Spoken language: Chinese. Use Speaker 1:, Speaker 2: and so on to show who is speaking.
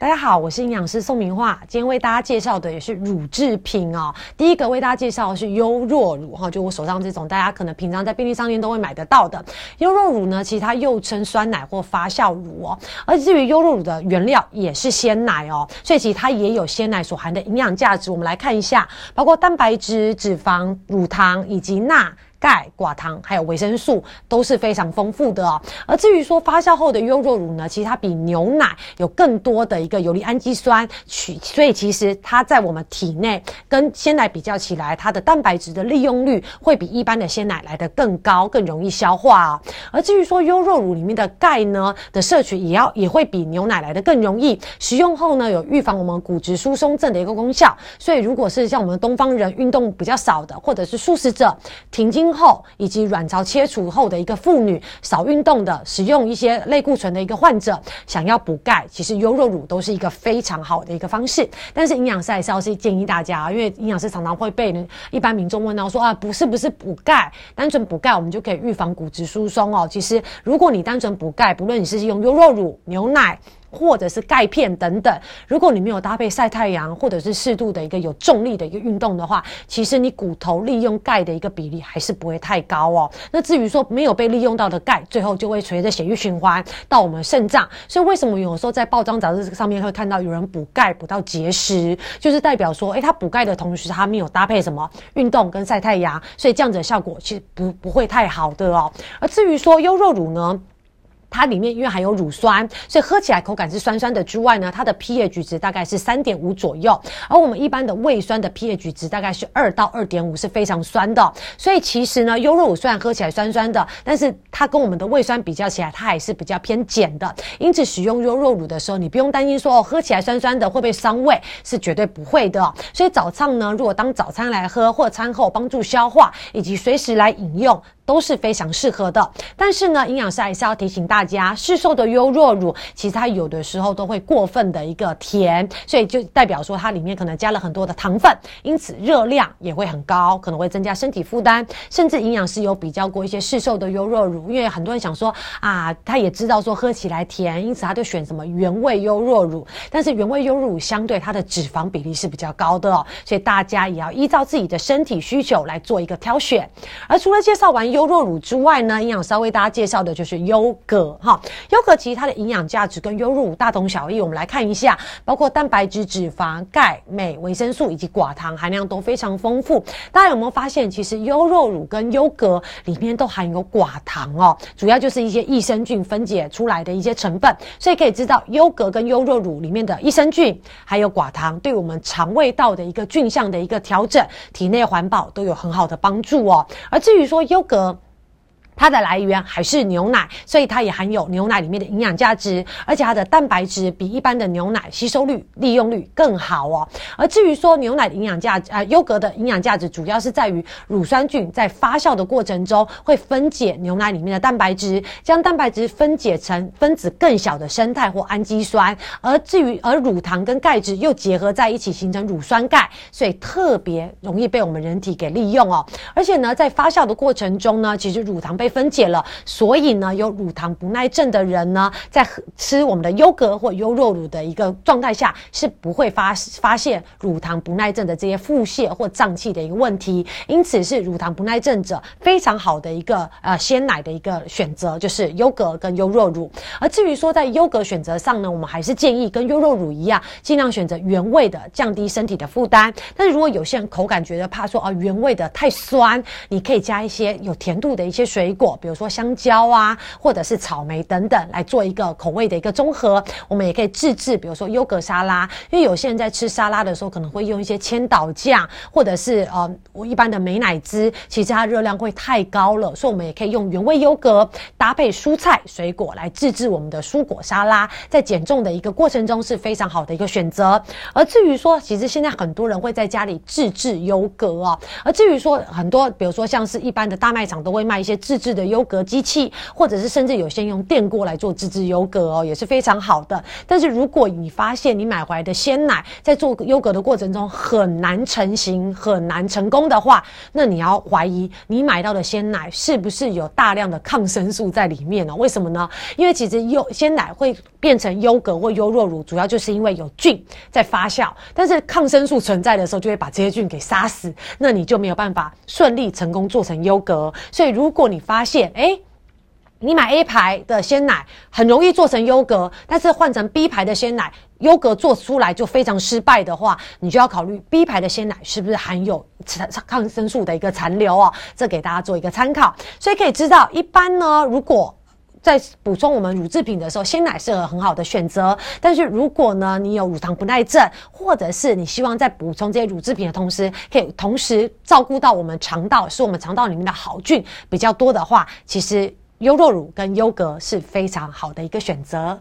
Speaker 1: 大家好，我是营养师宋明化，今天为大家介绍的也是乳制品哦。第一个为大家介绍的是优酪乳哈，就我手上这种，大家可能平常在便利商店都会买得到的优酪乳呢，其实它又称酸奶或发酵乳哦。而至于优酪乳的原料也是鲜奶哦，所以其实它也有鲜奶所含的营养价值。我们来看一下，包括蛋白质、脂肪、乳糖以及钠。钙、寡糖还有维生素都是非常丰富的哦。而至于说发酵后的优酪乳呢，其实它比牛奶有更多的一个游离氨基酸，取所以其实它在我们体内跟鲜奶比较起来，它的蛋白质的利用率会比一般的鲜奶来得更高，更容易消化哦。而至于说优酪乳里面的钙呢的摄取，也要也会比牛奶来得更容易。食用后呢，有预防我们骨质疏松症的一个功效。所以如果是像我们东方人运动比较少的，或者是素食者停经。后以及卵巢切除后的一个妇女，少运动的，使用一些类固醇的一个患者，想要补钙，其实优酪乳都是一个非常好的一个方式。但是营养师还是要是建议大家，因为营养师常常会被一般民众问到说啊，不是不是补钙，单纯补钙我们就可以预防骨质疏松哦。其实如果你单纯补钙，不论你是用优酪乳、牛奶。或者是钙片等等，如果你没有搭配晒太阳，或者是适度的一个有重力的一个运动的话，其实你骨头利用钙的一个比例还是不会太高哦。那至于说没有被利用到的钙，最后就会随着血液循环到我们肾脏。所以为什么有时候在报章杂志上面会看到有人补钙补到结石，就是代表说，诶，他补钙的同时他没有搭配什么运动跟晒太阳，所以这样子的效果其实不不会太好的哦。而至于说优酪乳呢？它里面因为含有乳酸，所以喝起来口感是酸酸的。之外呢，它的 pH 值大概是三点五左右，而我们一般的胃酸的 pH 值大概是二到二点五，是非常酸的。所以其实呢，优酪乳虽然喝起来酸酸的，但是它跟我们的胃酸比较起来，它还是比较偏碱的。因此使用优酪乳的时候，你不用担心说哦，喝起来酸酸的会不会伤胃，是绝对不会的。所以早上呢，如果当早餐来喝，或餐后帮助消化，以及随时来饮用。都是非常适合的，但是呢，营养师还是要提醒大家，市售的优酪乳其实它有的时候都会过分的一个甜，所以就代表说它里面可能加了很多的糖分，因此热量也会很高，可能会增加身体负担。甚至营养师有比较过一些市售的优酪乳，因为很多人想说啊，他也知道说喝起来甜，因此他就选什么原味优酪乳。但是原味优乳相对它的脂肪比例是比较高的哦，所以大家也要依照自己的身体需求来做一个挑选。而除了介绍完优优酪乳之外呢，营养稍微大家介绍的就是优格哈。优格其实它的营养价值跟优酪乳大同小异。我们来看一下，包括蛋白质、脂肪、钙、镁、维生素以及寡糖含量都非常丰富。大家有没有发现，其实优酪乳跟优格里面都含有寡糖哦？主要就是一些益生菌分解出来的一些成分。所以可以知道，优格跟优酪乳里面的益生菌还有寡糖，对我们肠胃道的一个菌相的一个调整、体内环保都有很好的帮助哦。而至于说优格，它的来源还是牛奶，所以它也含有牛奶里面的营养价值，而且它的蛋白质比一般的牛奶吸收率、利用率更好哦。而至于说牛奶的营养价值，啊，优格的营养价值主要是在于乳酸菌在发酵的过程中会分解牛奶里面的蛋白质，将蛋白质分解成分子更小的生态或氨基酸。而至于而乳糖跟钙质又结合在一起形成乳酸钙，所以特别容易被我们人体给利用哦。而且呢，在发酵的过程中呢，其实乳糖被分解了，所以呢，有乳糖不耐症的人呢，在吃我们的优格或优酪乳的一个状态下，是不会发发现乳糖不耐症的这些腹泻或胀气的一个问题。因此，是乳糖不耐症者非常好的一个呃鲜奶的一个选择，就是优格跟优酪乳。而至于说在优格选择上呢，我们还是建议跟优酪乳一样，尽量选择原味的，降低身体的负担。但是如果有些人口感觉得怕说啊原味的太酸，你可以加一些有甜度的一些水果。果，比如说香蕉啊，或者是草莓等等，来做一个口味的一个综合。我们也可以自制，比如说优格沙拉，因为有些人在吃沙拉的时候，可能会用一些千岛酱，或者是呃我一般的美乃滋，其实它热量会太高了，所以我们也可以用原味优格搭配蔬菜水果来自制我们的蔬果沙拉，在减重的一个过程中是非常好的一个选择。而至于说，其实现在很多人会在家里自制优格哦，而至于说很多，比如说像是一般的大卖场都会卖一些自制。制的优格机器，或者是甚至有些用电锅来做自制优格哦，也是非常好的。但是如果你发现你买回来的鲜奶在做优格的过程中很难成型、很难成功的话，那你要怀疑你买到的鲜奶是不是有大量的抗生素在里面呢？为什么呢？因为其实优鲜奶会变成优格或优酪乳，主要就是因为有菌在发酵，但是抗生素存在的时候，就会把这些菌给杀死，那你就没有办法顺利成功做成优格。所以，如果你发发现，哎，你买 A 牌的鲜奶很容易做成优格，但是换成 B 牌的鲜奶，优格做出来就非常失败的话，你就要考虑 B 牌的鲜奶是不是含有抗生素的一个残留哦。这给大家做一个参考。所以可以知道，一般呢，如果在补充我们乳制品的时候，鲜奶是个很好的选择。但是如果呢，你有乳糖不耐症，或者是你希望在补充这些乳制品的同时，可以同时照顾到我们肠道，是我们肠道里面的好菌比较多的话，其实优酪乳跟优格是非常好的一个选择。